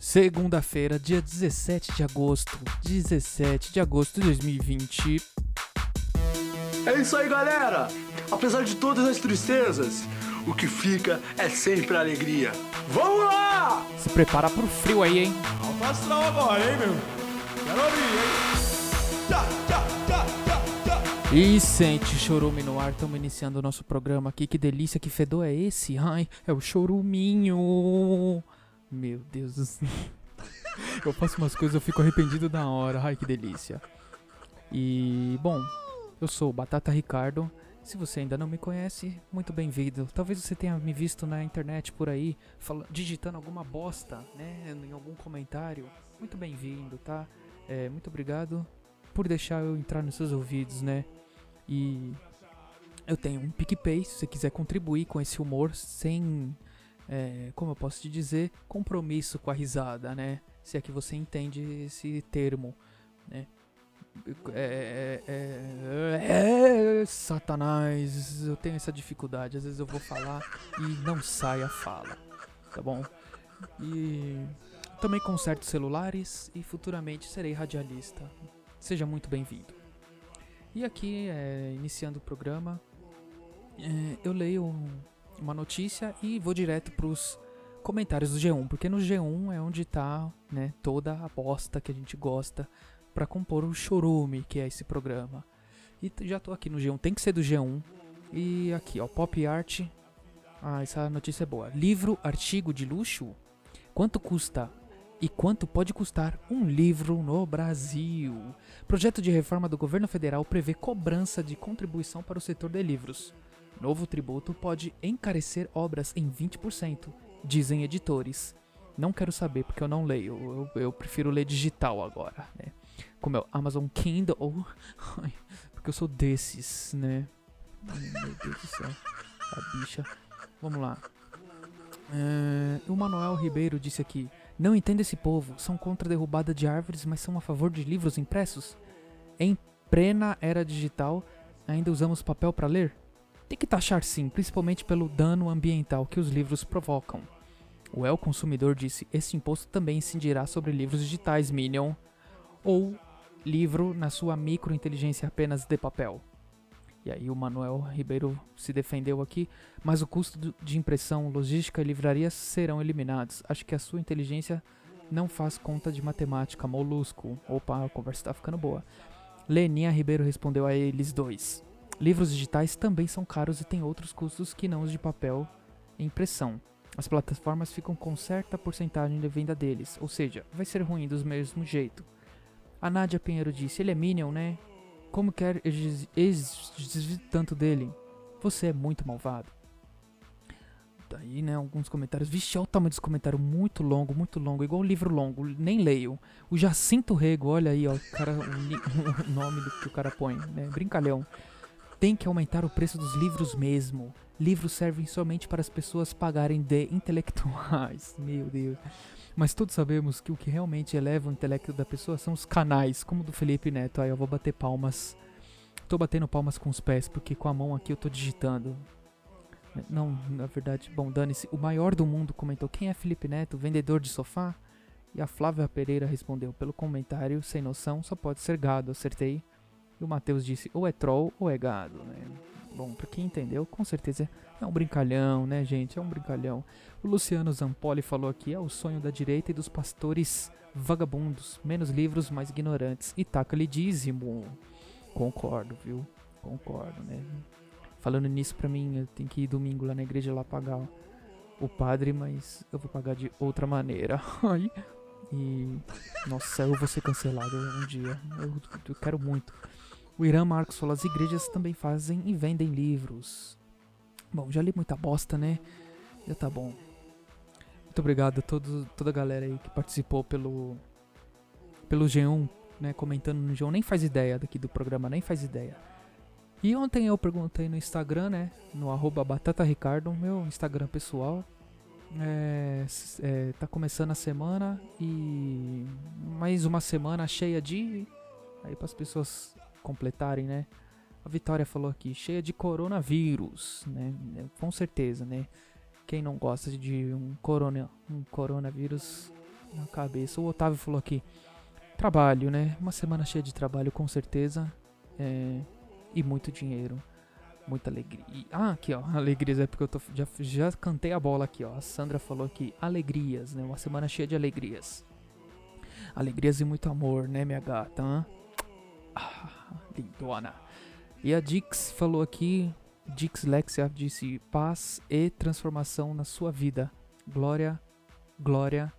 Segunda-feira, dia 17 de agosto. 17 de agosto de 2020. É isso aí, galera! Apesar de todas as tristezas, o que fica é sempre a alegria. Vamos lá! Se prepara pro frio aí, hein? Alto astral agora, hein, meu? Quero ouvir, hein? Tchá, tchá, tchá, tchá, tchá. E sente chorume no ar, estamos iniciando o nosso programa aqui. Que delícia, que fedor é esse? Ai, é o choruminho. Meu Deus do céu. Eu faço umas coisas, eu fico arrependido na hora. Ai, que delícia. E, bom, eu sou o Batata Ricardo. Se você ainda não me conhece, muito bem-vindo. Talvez você tenha me visto na internet por aí, digitando alguma bosta, né, em algum comentário. Muito bem-vindo, tá? É, muito obrigado por deixar eu entrar nos seus ouvidos, né? E eu tenho um PicPay, se você quiser contribuir com esse humor sem, é, como eu posso te dizer, compromisso com a risada, né? Se é que você entende esse termo, né? É, é, é, é, Satanás, eu tenho essa dificuldade. Às vezes eu vou falar e não sai a fala, tá bom? E também conserto celulares e futuramente serei radialista. Seja muito bem-vindo. E aqui, é, iniciando o programa, é, eu leio um- uma notícia e vou direto pros comentários do G1, porque no G1 é onde tá, né, toda a bosta que a gente gosta pra compor o chorume, que é esse programa. E já tô aqui no G1, tem que ser do G1. E aqui, ó, Pop Art. Ah, essa notícia é boa. Livro, artigo de luxo? Quanto custa? E quanto pode custar um livro no Brasil? Projeto de reforma do governo federal prevê cobrança de contribuição para o setor de livros. Novo tributo pode encarecer obras em 20%, dizem editores. Não quero saber porque eu não leio, eu, eu prefiro ler digital agora, né? Como é o Amazon Kindle, porque eu sou desses, né? Meu Deus do céu, a bicha. Vamos lá. É, o Manuel Ribeiro disse aqui: Não entendo esse povo, são contra a derrubada de árvores, mas são a favor de livros impressos? Em plena era digital, ainda usamos papel para ler? Tem que taxar sim, principalmente pelo dano ambiental que os livros provocam. O El Consumidor disse: Este imposto também incidirá sobre livros digitais, Minion. Ou livro na sua microinteligência apenas de papel. E aí o Manuel Ribeiro se defendeu aqui, mas o custo de impressão, logística e livrarias serão eliminados. Acho que a sua inteligência não faz conta de matemática, molusco. Opa, a conversa tá ficando boa. Leninha Ribeiro respondeu a eles dois. Livros digitais também são caros e têm outros custos que não os de papel e impressão. As plataformas ficam com certa porcentagem de venda deles, ou seja, vai ser ruim do mesmo jeito. A Nádia Pinheiro disse: Ele é Minion, né? Como quer exigir tanto dele? Você é muito malvado. Daí, né, alguns comentários. Vixe, olha o tamanho desse comentário. Muito longo, muito longo. Igual um livro longo. Nem leio. O Jacinto Rego, olha aí, ó. O, cara, o, o nome do que o cara põe, né? Brincalhão. Tem que aumentar o preço dos livros mesmo. Livros servem somente para as pessoas pagarem de intelectuais. Meu Deus. Mas todos sabemos que o que realmente eleva o intelecto da pessoa são os canais, como o do Felipe Neto. Aí eu vou bater palmas. Tô batendo palmas com os pés, porque com a mão aqui eu tô digitando. Não, na verdade, bom, dane-se. O maior do mundo comentou: Quem é Felipe Neto? Vendedor de sofá? E a Flávia Pereira respondeu: Pelo comentário, sem noção, só pode ser gado. Acertei. E o Matheus disse: Ou é troll ou é gado, né? Bom, pra quem entendeu, com certeza é um brincalhão, né, gente? É um brincalhão. O Luciano Zampoli falou aqui: é o sonho da direita e dos pastores vagabundos. Menos livros, mais ignorantes. E taca-lhe dízimo. Concordo, viu? Concordo, né? Falando nisso, pra mim, eu tenho que ir domingo lá na igreja lá pagar o- padre, mas eu vou pagar de outra maneira. Ai. E. Nossa, eu vou ser cancelado um dia. Eu, eu quero muito. O Irã Marcos falou: as igrejas também fazem e vendem livros. Bom, já li muita bosta, né? Já tá bom. Muito obrigado a todo, toda a galera aí que participou pelo, pelo G1, né? Comentando no G1. Nem faz ideia daqui do programa, nem faz ideia. E ontem eu perguntei no Instagram, né? No arroba Batata Ricardo, meu Instagram pessoal. É, é, tá começando a semana e mais uma semana cheia de. Aí para as pessoas completarem, né? A Vitória falou aqui, cheia de coronavírus, né? É, Com certeza, né? Quem não gosta de um corona, um coronavírus na cabeça. O Otávio falou aqui: trabalho, né? Uma semana cheia de trabalho, com certeza. É, e muito dinheiro. Muita alegria. Ah, aqui ó, alegrias é porque eu tô, já, já cantei a bola aqui ó. A Sandra falou aqui: alegrias, né? Uma semana cheia de alegrias. Alegrias e muito amor, né, minha gata? Hein? Ah, lindona. E a Dix falou aqui: Dix Lexia disse paz e transformação na sua vida. Glória, glória,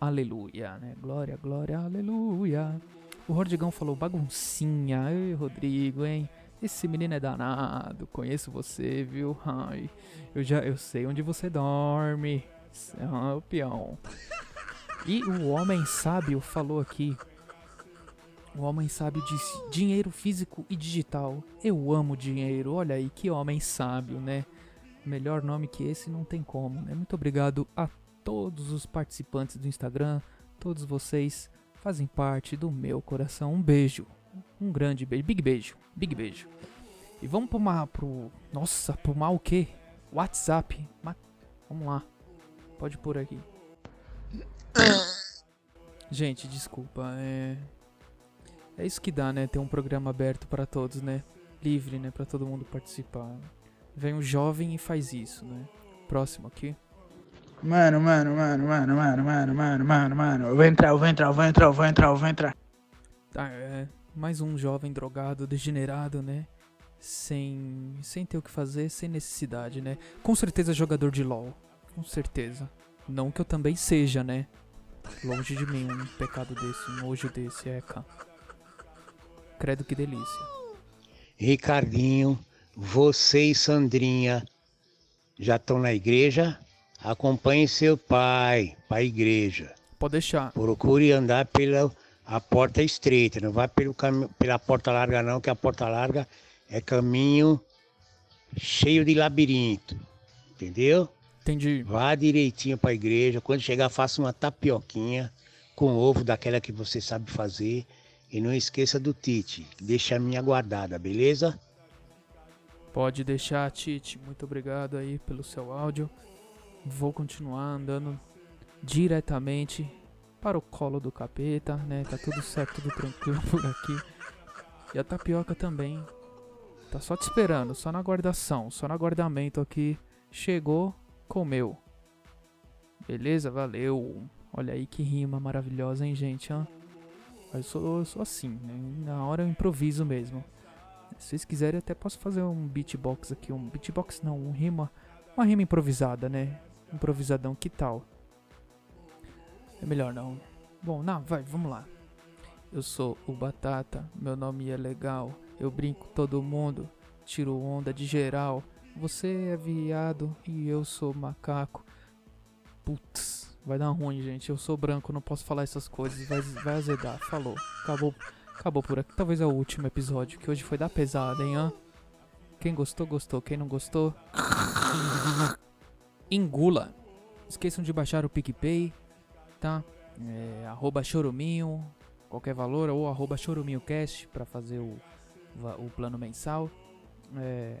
aleluia, né? Glória, glória, aleluia. O Rodrigão falou baguncinha. Ei, Rodrigo, hein? Esse menino é danado. Conheço você, viu? Ai, eu já eu sei onde você dorme. Ah, o peão. E o homem sábio falou aqui o homem sábio disse: dinheiro físico e digital. Eu amo dinheiro. Olha aí, que homem sábio, né? Melhor nome que esse não tem como, né? Muito obrigado a todos os participantes do Instagram. Todos vocês fazem parte do meu coração. Um beijo. Um grande beijo. Big beijo. Big beijo. E vamos pro mal. Pro, nossa, pro mal o quê? WhatsApp. Vamos lá. Pode pôr aqui. Gente, desculpa. É. É isso que dá, né? Ter um programa aberto para todos, né? Livre, né? Para todo mundo participar. Vem um jovem e faz isso, né? Próximo aqui. Mano, mano, mano, mano, mano, mano, mano, mano, mano. Eu vou entrar, eu vou entrar, eu vou entrar, eu vou entrar, eu vou entrar. Tá, é. Mais um jovem drogado, degenerado, né? Sem, sem ter o que fazer, sem necessidade, né? Com certeza jogador de LoL. Com certeza. Não que eu também seja, né? Longe de mim um pecado desse, um nojo desse, é, cara. Credo que delícia. Ricardinho, você e Sandrinha já estão na igreja? Acompanhe seu pai para a igreja. Pode deixar. Procure andar pela a porta estreita, não vai pelo cam... pela porta larga não, que a porta larga é caminho cheio de labirinto. Entendeu? Entendi. Vá direitinho para a igreja. Quando chegar, faça uma tapioquinha com ovo daquela que você sabe fazer e não esqueça do Tite, deixa a minha guardada, beleza? Pode deixar, Tite. Muito obrigado aí pelo seu áudio. Vou continuar andando diretamente para o colo do capeta, né? Tá tudo certo, tudo tranquilo por aqui. E a tapioca também. Tá só te esperando, só na guardação, só no aguardamento aqui. Chegou, comeu. Beleza? Valeu. Olha aí que rima maravilhosa, hein, gente? Hein? Eu sou, eu sou assim, né? Na hora eu improviso mesmo. Se vocês quiserem, até posso fazer um beatbox aqui. Um beatbox não, um rima. Uma rima improvisada, né? Improvisadão, que tal? É melhor não. Bom, não, vai, vamos lá. Eu sou o Batata, meu nome é legal. Eu brinco todo mundo, tiro onda de geral. Você é viado e eu sou macaco. Putz. Vai dar ruim, gente. Eu sou branco, não posso falar essas coisas. Vai, vai azedar. Falou. Acabou. Acabou por aqui. Talvez é o último episódio, que hoje foi da pesada, hein? Hã? Quem gostou, gostou. Quem não gostou. Engula. Esqueçam de baixar o PicPay, tá? É, arroba choruminho, qualquer valor, ou arroba choruminhocast pra fazer o, o plano mensal. É,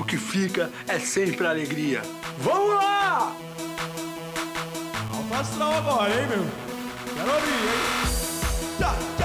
o que fica é sempre alegria. Vamos lá! Alfa agora, hein, meu? Quero abrir, hein? Tá.